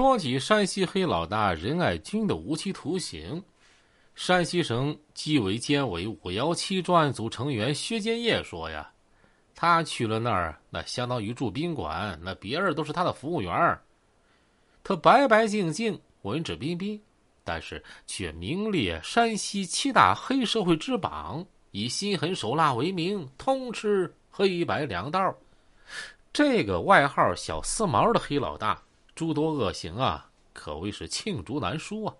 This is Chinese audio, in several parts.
说起山西黑老大任爱军的无期徒刑，山西省纪委监委五幺七专案组成员薛建业说呀：“他去了那儿，那相当于住宾馆，那别人都是他的服务员他白白净净、文质彬彬，但是却名列山西七大黑社会之榜，以心狠手辣为名，通吃黑白两道。这个外号‘小四毛’的黑老大。”诸多恶行啊，可谓是罄竹难书啊。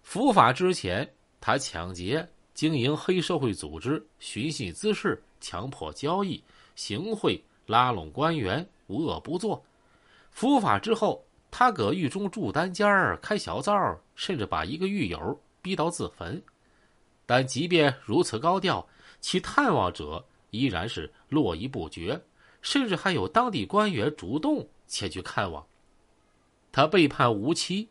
伏法之前，他抢劫、经营黑社会组织、寻衅滋事、强迫交易、行贿、拉拢官员，无恶不作；伏法之后，他搁狱中住单间儿、开小灶，甚至把一个狱友逼到自焚。但即便如此高调，其探望者依然是络绎不绝，甚至还有当地官员主动前去看望。他被判无期，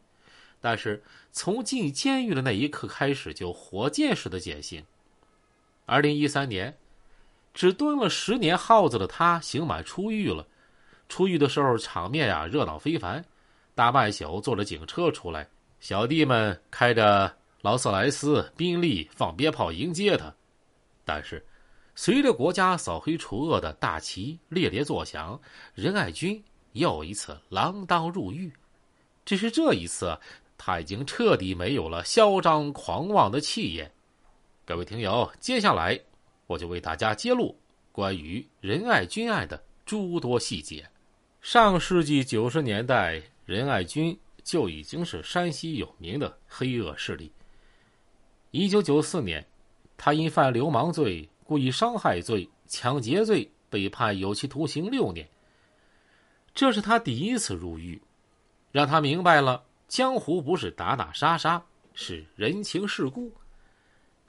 但是从进监狱的那一刻开始就火箭式的减刑。二零一三年，只蹲了十年耗子的他刑满出狱了。出狱的时候场面呀热闹非凡，大半宿坐着警车出来，小弟们开着劳斯莱斯、宾利放鞭炮迎接他。但是，随着国家扫黑除恶的大旗猎猎作响，任爱军又一次锒铛入狱。只是这一次，他已经彻底没有了嚣张狂妄的气焰。各位听友，接下来我就为大家揭露关于仁爱军案的诸多细节。上世纪九十年代，仁爱军就已经是山西有名的黑恶势力。一九九四年，他因犯流氓罪、故意伤害罪、抢劫罪被判有期徒刑六年。这是他第一次入狱。让他明白了，江湖不是打打杀杀，是人情世故。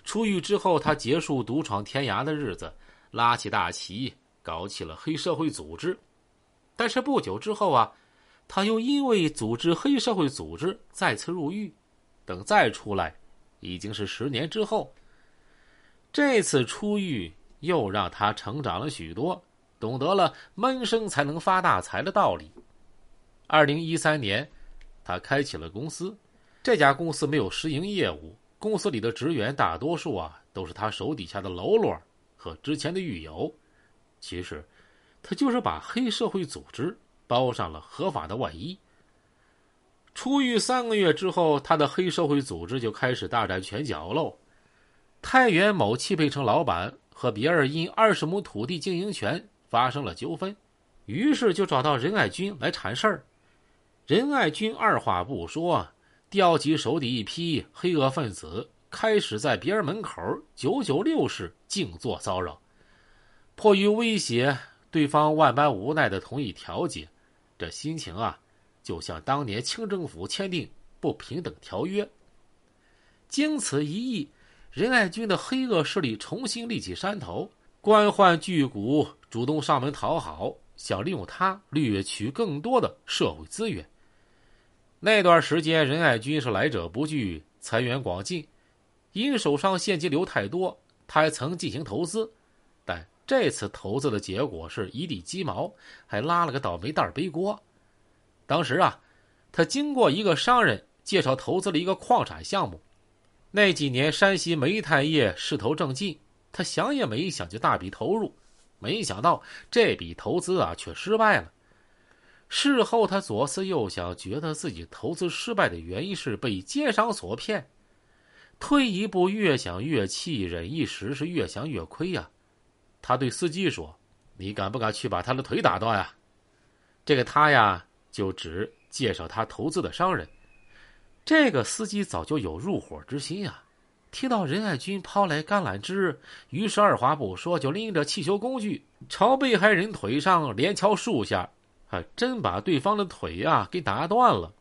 出狱之后，他结束独闯天涯的日子，拉起大旗，搞起了黑社会组织。但是不久之后啊，他又因为组织黑社会组织再次入狱。等再出来，已经是十年之后。这次出狱又让他成长了许多，懂得了闷声才能发大财的道理。二零一三年，他开启了公司。这家公司没有实营业务，公司里的职员大多数啊都是他手底下的喽啰和之前的狱友。其实，他就是把黑社会组织包上了合法的外衣。出狱三个月之后，他的黑社会组织就开始大展拳脚喽。太原某汽配城老板和别人因二十亩土地经营权发生了纠纷，于是就找到任爱军来缠事儿。任爱军二话不说，调集手底一批黑恶分子，开始在别人门口九九六式静坐骚扰。迫于威胁，对方万般无奈的同意调解，这心情啊，就像当年清政府签订不平等条约。经此一役，任爱军的黑恶势力重新立起山头，官宦巨贾主动上门讨好，想利用他掠取更多的社会资源。那段时间，任爱军是来者不拒，财源广进。因手上现金流太多，他还曾进行投资，但这次投资的结果是一地鸡毛，还拉了个倒霉蛋背锅。当时啊，他经过一个商人介绍，投资了一个矿产项目。那几年山西煤炭业势头正劲，他想也没想就大笔投入，没想到这笔投资啊却失败了。事后，他左思右想，觉得自己投资失败的原因是被奸商所骗。退一步，越想越气，忍一时是越想越亏呀。他对司机说：“你敢不敢去把他的腿打断啊？”这个他呀，就指介绍他投资的商人。这个司机早就有入伙之心啊，听到任爱军抛来橄榄枝，于是二话不说，就拎着汽修工具朝被害人腿上连敲数下。真把对方的腿呀给打断了。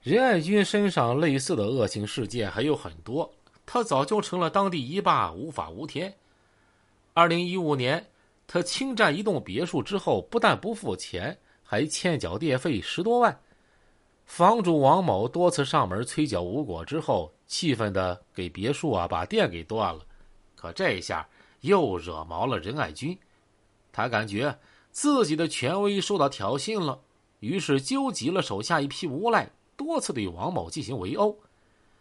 任爱军身上类似的恶性事件还有很多，他早就成了当地一霸，无法无天。二零一五年，他侵占一栋别墅之后，不但不付钱，还欠缴电费十多万。房主王某多次上门催缴无果之后，气愤的给别墅啊把电给断了。可这一下又惹毛了任爱军，他感觉。自己的权威受到挑衅了，于是纠集了手下一批无赖，多次对王某进行围殴。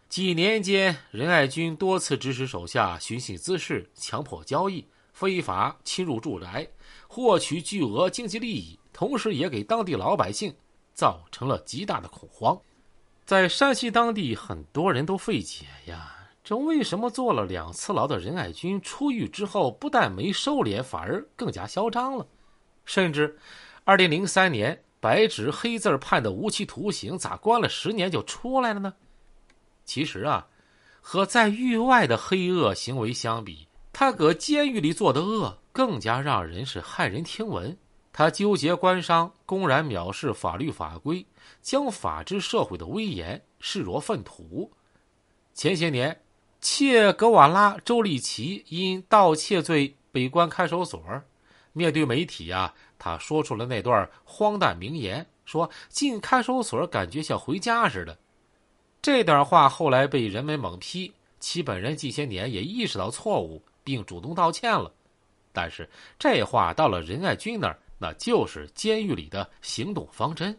几年间，任爱军多次指使手下寻衅滋事、强迫交易、非法侵入住宅，获取巨额经济利益，同时也给当地老百姓造成了极大的恐慌。在山西当地，很多人都费解呀，这为什么坐了两次牢的任爱军出狱之后，不但没收敛，反而更加嚣张了？甚至，二零零三年白纸黑字判的无期徒刑，咋关了十年就出来了呢？其实啊，和在狱外的黑恶行为相比，他搁监狱里做的恶更加让人是骇人听闻。他纠结官商，公然藐视法律法规，将法治社会的威严视若粪土。前些年，切格瓦拉周立奇因盗窃罪被关看守所，面对媒体啊，他说出了那段荒诞名言，说进看守所感觉像回家似的。这段话后来被人们猛批，其本人近些年也意识到错误，并主动道歉了。但是这话到了任爱军那儿，那就是监狱里的行动方针。